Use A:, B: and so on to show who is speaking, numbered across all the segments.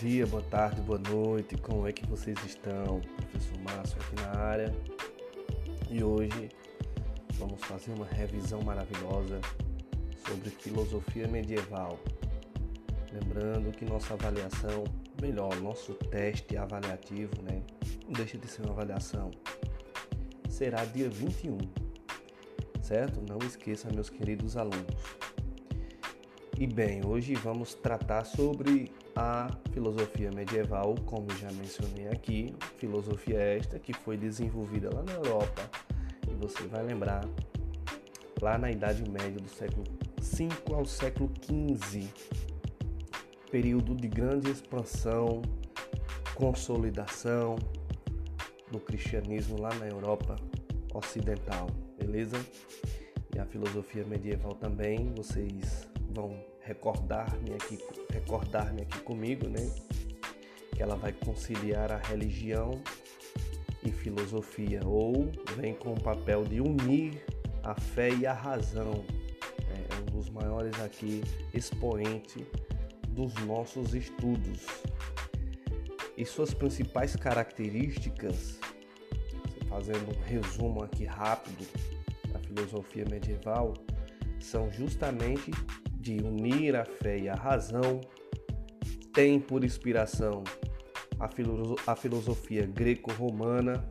A: Dia, boa tarde, boa noite, como é que vocês estão? Professor Márcio aqui na área e hoje vamos fazer uma revisão maravilhosa sobre filosofia medieval. Lembrando que nossa avaliação, melhor, nosso teste avaliativo, né? Não deixa de ser uma avaliação, será dia 21, certo? Não esqueça, meus queridos alunos. E bem, hoje vamos tratar sobre a filosofia medieval, como já mencionei aqui, filosofia esta que foi desenvolvida lá na Europa, e você vai lembrar, lá na Idade Média do século V ao século XV, período de grande expansão, consolidação do cristianismo lá na Europa ocidental, beleza? E a filosofia medieval também, vocês vão recordar-me aqui, recordar-me aqui comigo, né? Que ela vai conciliar a religião e filosofia, ou vem com o papel de unir a fé e a razão. É um dos maiores aqui expoentes dos nossos estudos. E suas principais características, fazendo um resumo aqui rápido da filosofia medieval, são justamente de unir a fé e a razão, tem por inspiração a, a filosofia greco-romana,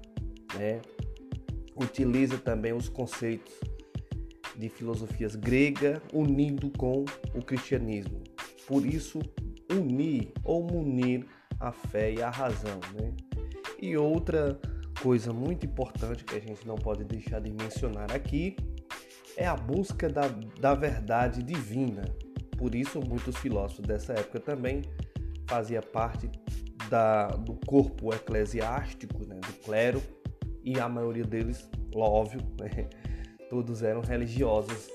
A: né? utiliza também os conceitos de filosofias grega unido com o cristianismo. Por isso, unir ou munir a fé e a razão. Né? E outra coisa muito importante que a gente não pode deixar de mencionar aqui é a busca da, da verdade divina. Por isso, muitos filósofos dessa época também fazia parte da, do corpo eclesiástico, né, do clero, e a maioria deles, óbvio, né, todos eram religiosos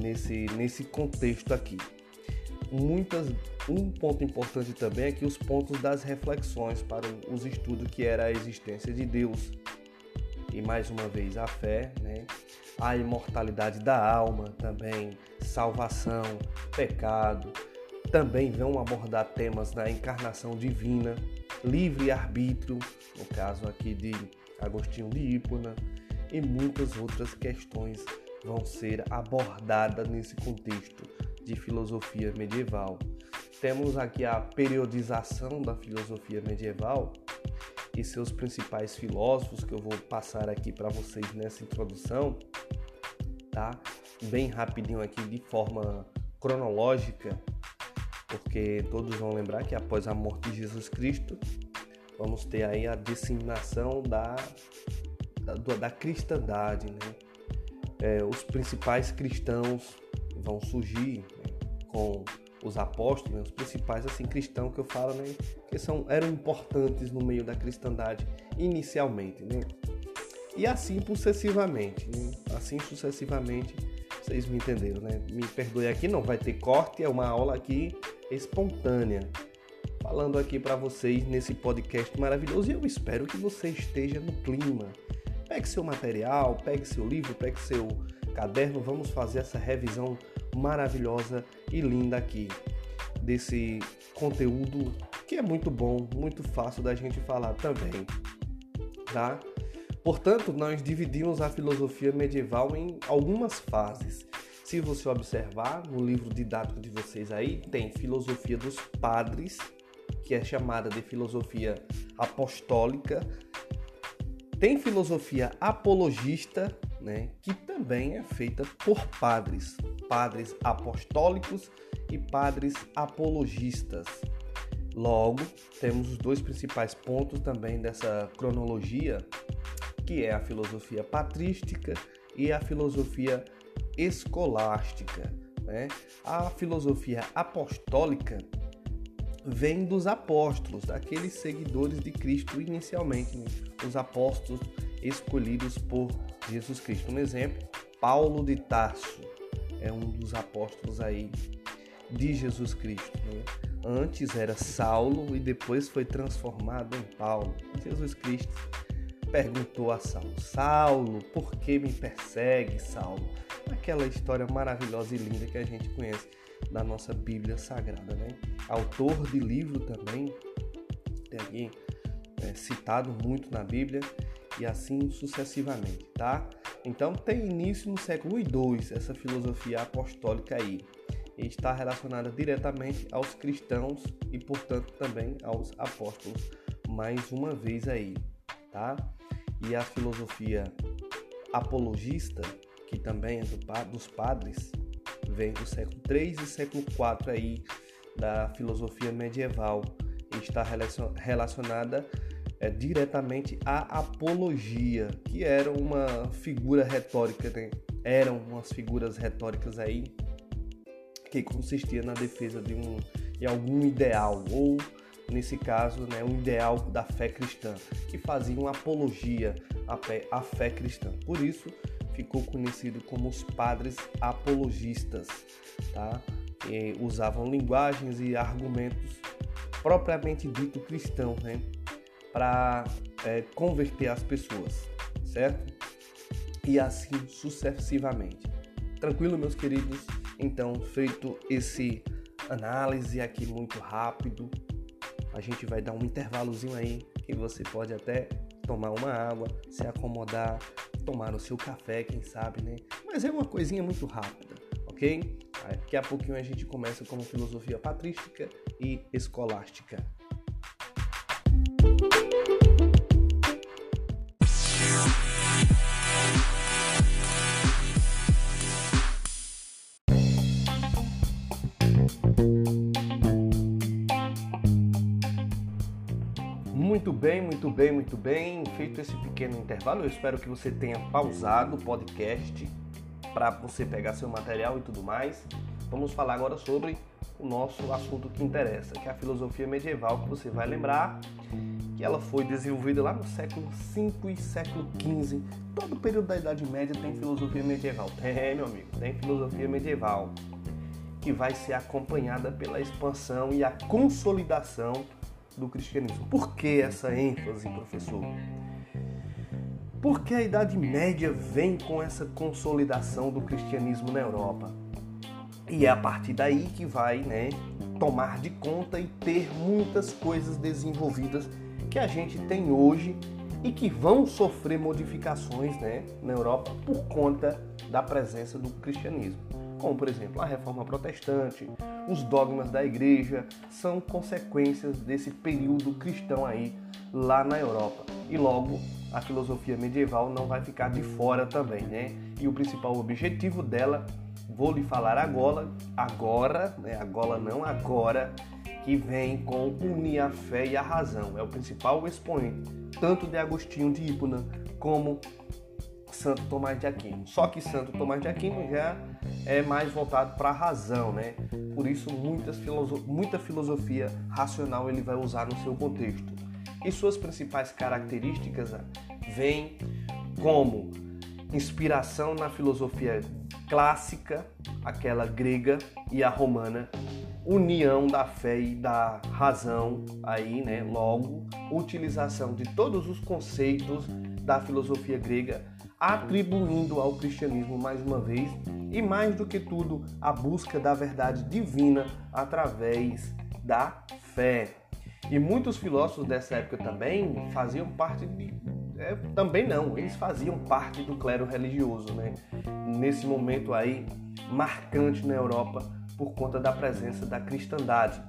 A: nesse, nesse contexto aqui. Muitas, um ponto importante também é que os pontos das reflexões para os estudos que era a existência de Deus e mais uma vez a fé, né, a imortalidade da alma também, salvação, pecado. Também vão abordar temas da encarnação divina, livre-arbítrio, no caso aqui de Agostinho de Hipona, e muitas outras questões vão ser abordadas nesse contexto de filosofia medieval. Temos aqui a periodização da filosofia medieval e seus principais filósofos que eu vou passar aqui para vocês nessa introdução tá? Bem rapidinho aqui de forma cronológica, porque todos vão lembrar que após a morte de Jesus Cristo, vamos ter aí a disseminação da, da, da cristandade, né? É, os principais cristãos vão surgir né? com os apóstolos, né? os principais assim cristãos que eu falo, né, que são eram importantes no meio da cristandade inicialmente, né? E assim sucessivamente, né? assim sucessivamente, vocês me entenderam, né? Me perdoe aqui, não vai ter corte, é uma aula aqui espontânea. Falando aqui para vocês nesse podcast maravilhoso e eu espero que você esteja no clima. Pegue seu material, pegue seu livro, pegue seu caderno, vamos fazer essa revisão maravilhosa e linda aqui desse conteúdo que é muito bom, muito fácil da gente falar também, tá? Portanto, nós dividimos a filosofia medieval em algumas fases. Se você observar no livro didático de vocês aí, tem filosofia dos padres, que é chamada de filosofia apostólica. Tem filosofia apologista, né, que também é feita por padres, padres apostólicos e padres apologistas. Logo, temos os dois principais pontos também dessa cronologia que é a filosofia patrística e a filosofia escolástica. Né? A filosofia apostólica vem dos apóstolos, daqueles seguidores de Cristo inicialmente, né? os apóstolos escolhidos por Jesus Cristo. Um exemplo, Paulo de Tarso é um dos apóstolos aí de Jesus Cristo. Né? Antes era Saulo e depois foi transformado em Paulo. Jesus Cristo perguntou a Saulo: Saulo, por que me persegue, Saulo? Aquela história maravilhosa e linda que a gente conhece. da nossa Bíblia Sagrada, né? Autor de livro também, tem aqui é, citado muito na Bíblia e assim sucessivamente, tá? Então tem início no século II essa filosofia apostólica aí. E está relacionada diretamente aos cristãos e, portanto, também aos apóstolos. Mais uma vez aí, tá? E a filosofia apologista, que também é do, dos padres, vem do século III e século IV aí da filosofia medieval e está relacionada é, diretamente à apologia, que era uma figura retórica, né? eram umas figuras retóricas aí que consistia na defesa de, um, de algum ideal ou nesse caso, né, um ideal da fé cristã, que faziam apologia à fé, à fé cristã. Por isso, ficou conhecido como os padres apologistas, tá? E usavam linguagens e argumentos propriamente dito cristãos, né? Para é, converter as pessoas, certo? E assim sucessivamente. Tranquilo, meus queridos? Então, feito esse análise aqui muito rápido, a gente vai dar um intervalozinho aí que você pode até tomar uma água, se acomodar, tomar o seu café, quem sabe, né? Mas é uma coisinha muito rápida, ok? Daqui a pouquinho a gente começa com filosofia patrística e escolástica. Bem, muito bem. Feito esse pequeno intervalo, eu espero que você tenha pausado o podcast para você pegar seu material e tudo mais. Vamos falar agora sobre o nosso assunto que interessa, que é a filosofia medieval, que você vai lembrar que ela foi desenvolvida lá no século V e século XV. Todo período da Idade Média tem filosofia medieval. Tem, meu amigo, tem filosofia medieval que vai ser acompanhada pela expansão e a consolidação do cristianismo. Por que essa ênfase, professor? Porque a Idade Média vem com essa consolidação do cristianismo na Europa. E é a partir daí que vai né, tomar de conta e ter muitas coisas desenvolvidas que a gente tem hoje e que vão sofrer modificações né, na Europa por conta da presença do cristianismo como por exemplo a reforma protestante, os dogmas da igreja, são consequências desse período cristão aí lá na Europa. E logo a filosofia medieval não vai ficar de fora também, né? E o principal objetivo dela, vou lhe falar agora, agora, né? Agora não, agora, que vem com unir a fé e a razão. É o principal expoente, tanto de Agostinho de Hipona como Santo Tomás de Aquino. Só que Santo Tomás de Aquino já é mais voltado para a razão, né? Por isso muitas filoso muita filosofia racional ele vai usar no seu contexto. E suas principais características ah, vêm como inspiração na filosofia clássica, aquela grega e a romana, união da fé e da razão aí, né? Logo, utilização de todos os conceitos da filosofia grega atribuindo ao cristianismo mais uma vez e mais do que tudo a busca da verdade divina através da fé. E muitos filósofos dessa época também faziam parte de é, também não, eles faziam parte do clero religioso, né? Nesse momento aí marcante na Europa por conta da presença da cristandade,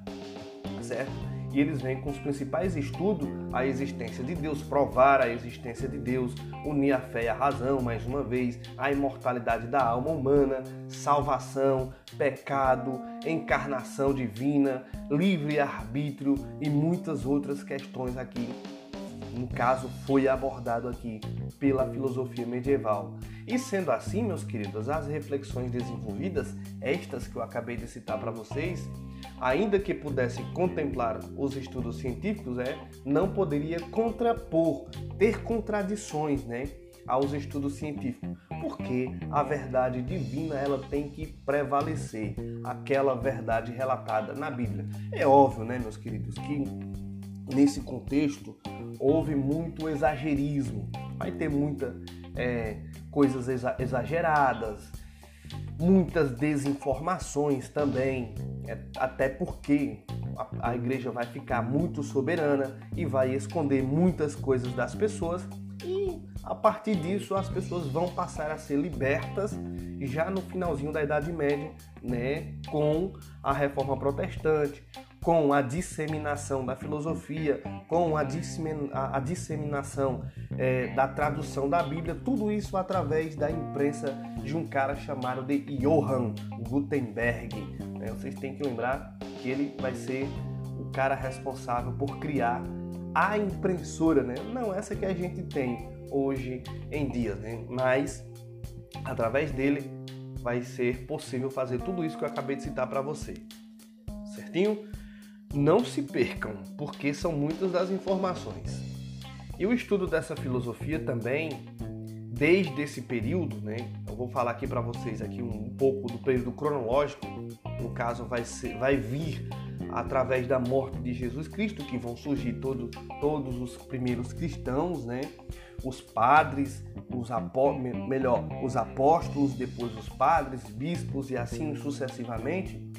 A: certo? E eles vêm com os principais estudos a existência de Deus, provar a existência de Deus, unir a fé e a razão, mais uma vez, a imortalidade da alma humana, salvação, pecado, encarnação divina, livre-arbítrio e muitas outras questões aqui no caso, foi abordado aqui pela filosofia medieval. E sendo assim, meus queridos, as reflexões desenvolvidas, estas que eu acabei de citar para vocês, ainda que pudesse contemplar os estudos científicos, é, não poderia contrapor, ter contradições, né? aos estudos científicos, porque a verdade divina ela tem que prevalecer, aquela verdade relatada na Bíblia. É óbvio, né, meus queridos, que nesse contexto houve muito exagerismo, vai ter muita é, coisas exa exageradas, muitas desinformações também, é, até porque a, a igreja vai ficar muito soberana e vai esconder muitas coisas das pessoas. E a partir disso as pessoas vão passar a ser libertas já no finalzinho da Idade Média, né, com a Reforma Protestante, com a disseminação da filosofia, com a, a disseminação é, da tradução da Bíblia, tudo isso através da imprensa de um cara chamado de Johann Gutenberg. Né? Vocês têm que lembrar que ele vai ser o cara responsável por criar a impressora, né? Não essa que a gente tem hoje em dia, né? Mas através dele vai ser possível fazer tudo isso que eu acabei de citar para você. Certinho? Não se percam, porque são muitas das informações. E o estudo dessa filosofia também, desde esse período, né? Eu vou falar aqui para vocês aqui um pouco do período cronológico. No caso, vai, ser, vai vir através da morte de Jesus Cristo que vão surgir todo, todos os primeiros cristãos, né? Os padres, os apó melhor, os apóstolos, depois os padres, bispos e assim sucessivamente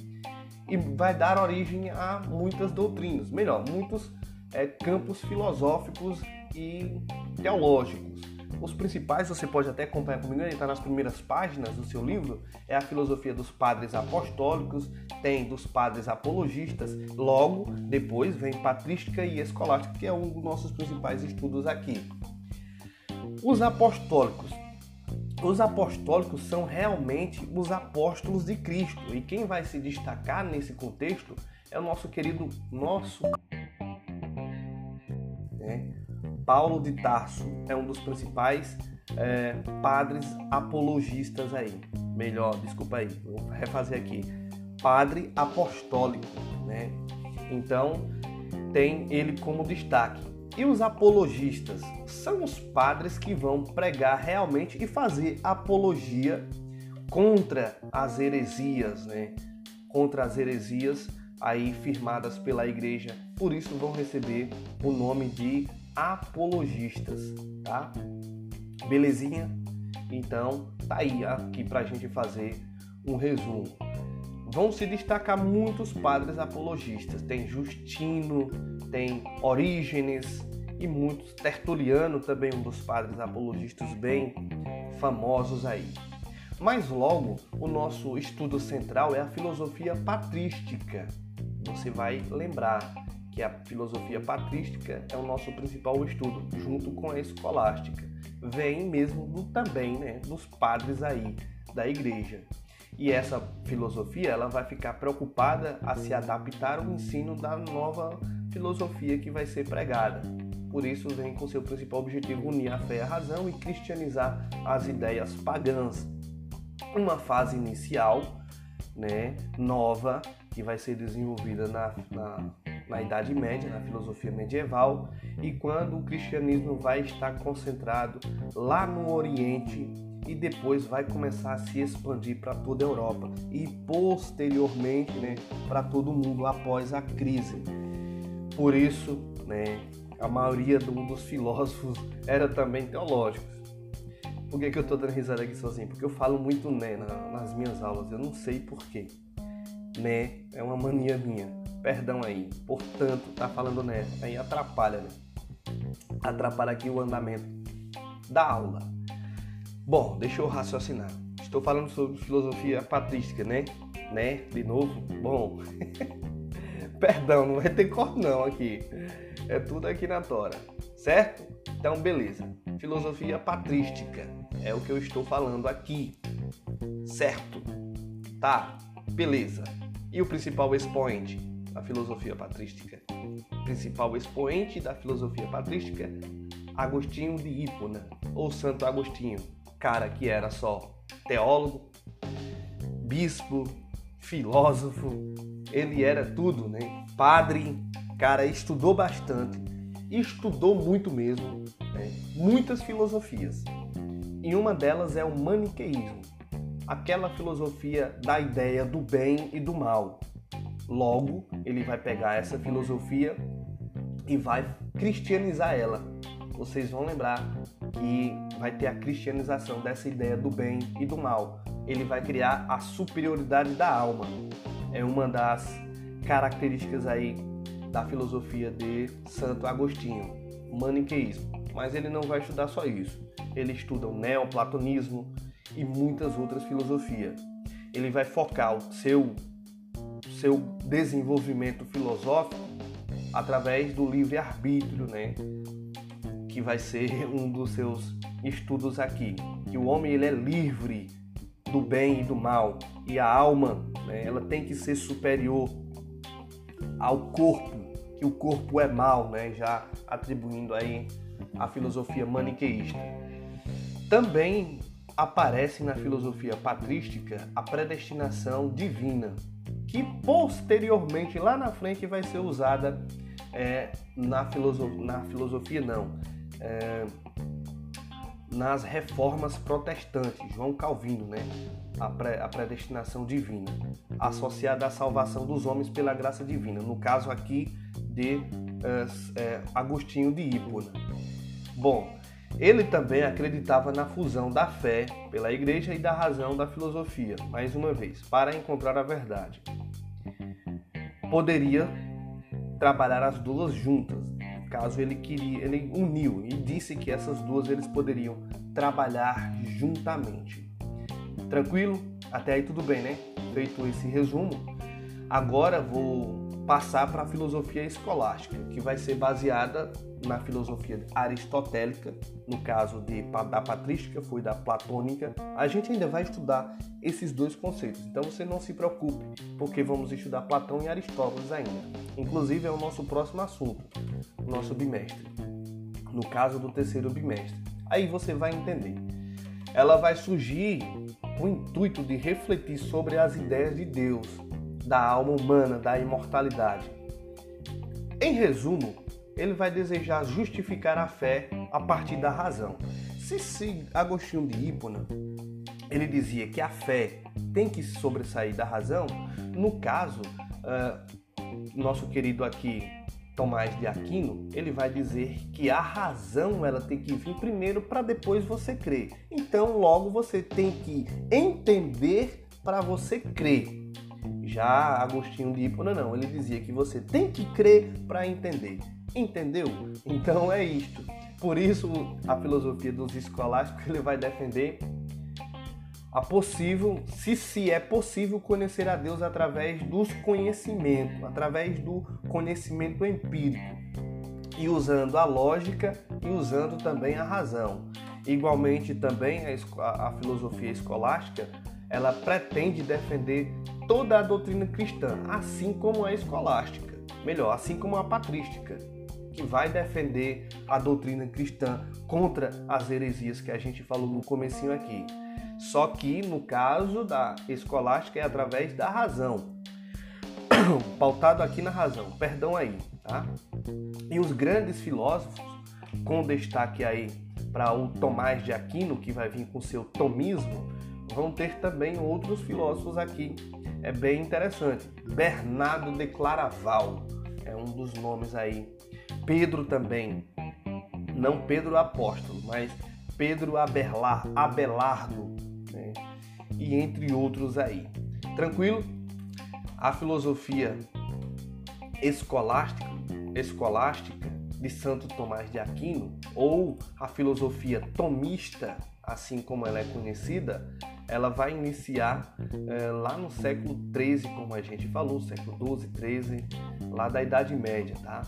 A: e vai dar origem a muitas doutrinas, melhor, muitos é, campos filosóficos e teológicos. Os principais, você pode até acompanhar comigo, ele está nas primeiras páginas do seu livro, é a filosofia dos padres apostólicos, tem dos padres apologistas, logo depois vem patrística e escolástica, que é um dos nossos principais estudos aqui. Os apostólicos os apostólicos são realmente os apóstolos de Cristo. E quem vai se destacar nesse contexto é o nosso querido nosso né? Paulo de Tarso é um dos principais é, padres apologistas aí. Melhor, desculpa aí, vou refazer aqui. Padre apostólico, né? Então tem ele como destaque. E os apologistas são os padres que vão pregar realmente e fazer apologia contra as heresias, né? Contra as heresias aí firmadas pela igreja. Por isso vão receber o nome de apologistas, tá? Belezinha? Então, tá aí aqui pra gente fazer um resumo. Vão se destacar muitos padres apologistas. Tem Justino, tem Orígenes e muitos. Tertuliano também um dos padres apologistas bem famosos aí. Mas logo, o nosso estudo central é a filosofia patrística. Você vai lembrar que a filosofia patrística é o nosso principal estudo, junto com a escolástica. Vem mesmo do, também né, dos padres aí da igreja. E essa filosofia ela vai ficar preocupada a se adaptar ao ensino da nova filosofia que vai ser pregada. Por isso vem com seu principal objetivo unir a fé a razão e cristianizar as ideias pagãs. Uma fase inicial, né, nova, que vai ser desenvolvida na, na, na Idade Média, na filosofia medieval, e quando o cristianismo vai estar concentrado lá no Oriente e depois vai começar a se expandir para toda a Europa e posteriormente né, para todo o mundo após a crise. Por isso, né, a maioria do, dos filósofos era também teológicos. Por que, que eu estou dando risada aqui sozinho? Porque eu falo muito né na, nas minhas aulas, eu não sei porquê. Né é uma mania minha. Perdão aí. Portanto, tá falando né, aí atrapalha, né? Atrapalha aqui o andamento da aula. Bom, deixa eu raciocinar. Estou falando sobre filosofia patrística, né? Né? De novo? Bom. Perdão, não vai ter cor não aqui. É tudo aqui na tora, certo? Então, beleza. Filosofia patrística é o que eu estou falando aqui. Certo? Tá, beleza. E o principal expoente da filosofia patrística? O principal expoente da filosofia patrística, Agostinho de Hipona, ou Santo Agostinho, cara que era só teólogo, bispo, filósofo, ele era tudo, né? Padre, cara, estudou bastante, estudou muito mesmo, né? muitas filosofias. E uma delas é o maniqueísmo, aquela filosofia da ideia do bem e do mal. Logo, ele vai pegar essa filosofia e vai cristianizar ela. Vocês vão lembrar que vai ter a cristianização dessa ideia do bem e do mal. ele vai criar a superioridade da alma. É uma das características aí da filosofia de Santo Agostinho, maniqueísmo. Mas ele não vai estudar só isso. Ele estuda o neoplatonismo e muitas outras filosofias. Ele vai focar o seu seu desenvolvimento filosófico através do livre arbítrio, né? Que vai ser um dos seus estudos aqui. Que o homem ele é livre do bem e do mal e a alma, né, ela tem que ser superior ao corpo, que o corpo é mal, né? Já atribuindo aí a filosofia maniqueísta. Também aparece na filosofia patrística a predestinação divina, que posteriormente, lá na frente, vai ser usada é, na, filosofia, na filosofia, não, é, nas reformas protestantes, João Calvino, né? A, pré, a predestinação divina, associada à salvação dos homens pela graça divina, no caso aqui de é, Agostinho de Hipona. Bom, ele também acreditava na fusão da fé pela igreja e da razão da filosofia, mais uma vez, para encontrar a verdade. Poderia trabalhar as duas juntas, caso ele queria, ele uniu e disse que essas duas eles poderiam trabalhar juntamente. Tranquilo? Até aí tudo bem, né? Feito esse resumo, agora vou passar para a filosofia escolástica, que vai ser baseada na filosofia aristotélica, no caso de, da patrística, foi da platônica. A gente ainda vai estudar esses dois conceitos, então você não se preocupe, porque vamos estudar Platão e Aristóteles ainda. Inclusive é o nosso próximo assunto, nosso bimestre, no caso do terceiro bimestre. Aí você vai entender. Ela vai surgir com o intuito de refletir sobre as ideias de Deus, da alma humana, da imortalidade. Em resumo, ele vai desejar justificar a fé a partir da razão. Se, se Agostinho de Hipona ele dizia que a fé tem que sobressair da razão, no caso, uh, nosso querido aqui Tomás de Aquino, ele vai dizer que a razão ela tem que vir primeiro para depois você crer. Então, logo você tem que entender para você crer. Já Agostinho de Hipona não, ele dizia que você tem que crer para entender. Entendeu? Então é isto. Por isso a filosofia dos escolásticos ele vai defender a possível, se se é possível conhecer a Deus através dos conhecimentos, através do conhecimento empírico e usando a lógica e usando também a razão. Igualmente também a, a filosofia escolástica ela pretende defender toda a doutrina cristã, assim como a escolástica, melhor, assim como a patrística, que vai defender a doutrina cristã contra as heresias que a gente falou no comecinho aqui. Só que no caso da escolástica é através da razão. Pautado aqui na razão, perdão aí, tá? E os grandes filósofos, com destaque aí para o Tomás de Aquino, que vai vir com seu tomismo, vão ter também outros filósofos aqui. É bem interessante. Bernardo de Claraval é um dos nomes aí. Pedro também. Não Pedro Apóstolo, mas Pedro Abelar, Abelardo. Né? E entre outros aí. Tranquilo? A filosofia escolástica, escolástica de Santo Tomás de Aquino, ou a filosofia tomista, assim como ela é conhecida, ela vai iniciar é, lá no século 13, como a gente falou, século 12, 13, lá da Idade Média, tá?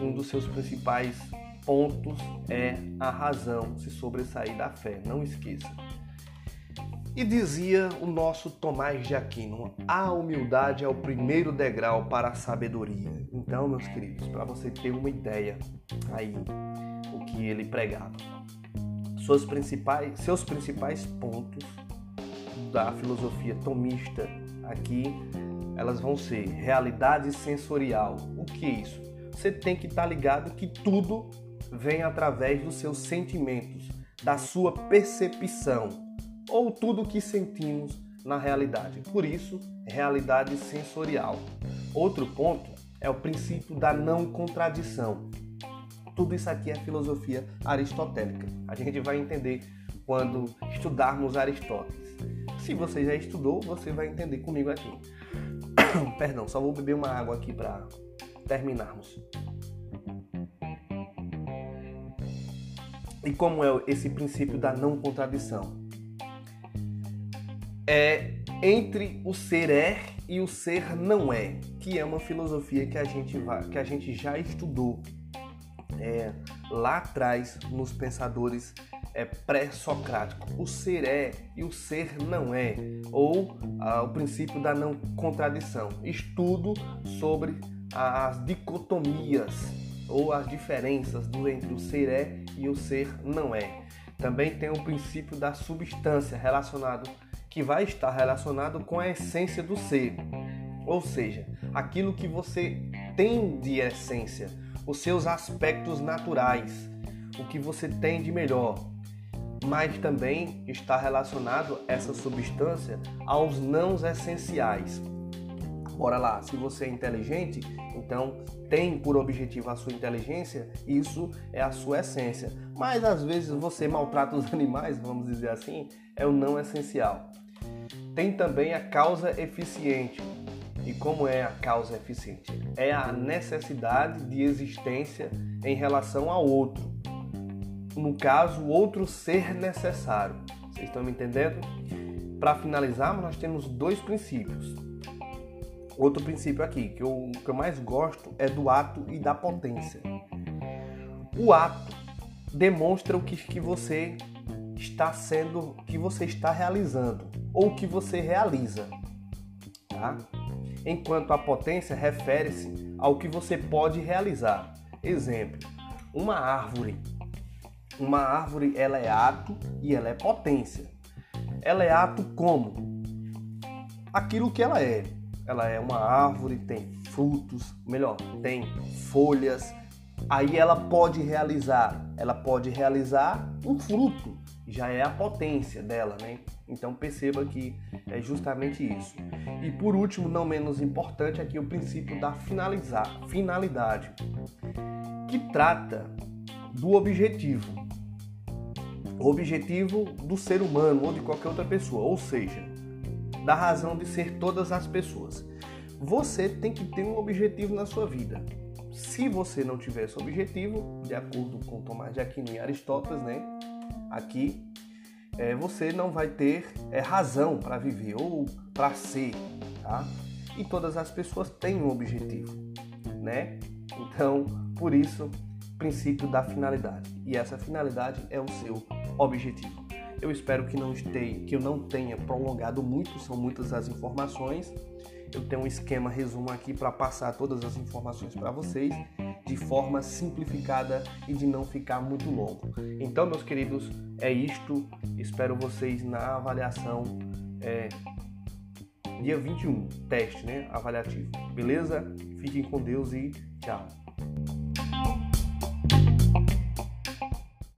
A: Um dos seus principais pontos é a razão se sobressair da fé, não esqueça. E dizia o nosso Tomás de Aquino: a humildade é o primeiro degrau para a sabedoria. Então, meus queridos, para você ter uma ideia aí o que ele pregava, suas principais, seus principais pontos da filosofia tomista aqui, elas vão ser realidade sensorial. O que é isso? Você tem que estar tá ligado que tudo vem através dos seus sentimentos, da sua percepção, ou tudo que sentimos na realidade. Por isso, realidade sensorial. Outro ponto é o princípio da não contradição. Tudo isso aqui é filosofia aristotélica. A gente vai entender quando estudarmos Aristóteles. Se você já estudou, você vai entender comigo aqui. Perdão, só vou beber uma água aqui para terminarmos. E como é esse princípio da não contradição? É entre o ser é e o ser não é, que é uma filosofia que a gente, vai, que a gente já estudou é, lá atrás nos pensadores é, pré-socráticos. O ser é e o ser não é, ou ah, o princípio da não contradição. Estudo sobre as dicotomias ou as diferenças entre o ser é e o ser não é. Também tem o princípio da substância relacionado que vai estar relacionado com a essência do ser. Ou seja, aquilo que você tem de essência, os seus aspectos naturais, o que você tem de melhor. Mas também está relacionado essa substância aos não essenciais. Bora lá, se você é inteligente, então tem por objetivo a sua inteligência, isso é a sua essência. Mas às vezes você maltrata os animais, vamos dizer assim, é o não essencial. Tem também a causa eficiente, e como é a causa eficiente? É a necessidade de existência em relação ao outro. No caso, outro ser necessário. Vocês estão me entendendo? Para finalizar, nós temos dois princípios. Outro princípio aqui, que eu, que eu mais gosto, é do ato e da potência. O ato demonstra o que, que você está sendo, que você está realizando ou que você realiza, tá? enquanto a potência refere-se ao que você pode realizar. Exemplo: uma árvore. Uma árvore ela é ato e ela é potência. Ela é ato como? Aquilo que ela é. Ela é uma árvore, tem frutos, melhor, tem folhas. Aí ela pode realizar, ela pode realizar um fruto, já é a potência dela, né? Então perceba que é justamente isso. E por último, não menos importante, aqui o princípio da finalizar, finalidade, que trata do objetivo. O objetivo do ser humano ou de qualquer outra pessoa, ou seja, da razão de ser todas as pessoas. Você tem que ter um objetivo na sua vida. Se você não tiver esse objetivo, de acordo com Tomás de Aquino e Aristóteles, né? Aqui é, você não vai ter é, razão para viver ou para ser, tá? E todas as pessoas têm um objetivo, né? Então, por isso, princípio da finalidade. E essa finalidade é o seu objetivo. Eu espero que não esteja, que eu não tenha prolongado muito, são muitas as informações. Eu tenho um esquema resumo aqui para passar todas as informações para vocês de forma simplificada e de não ficar muito longo. Então, meus queridos, é isto. Espero vocês na avaliação é, dia 21, teste, né? Avaliativo. Beleza? Fiquem com Deus e tchau.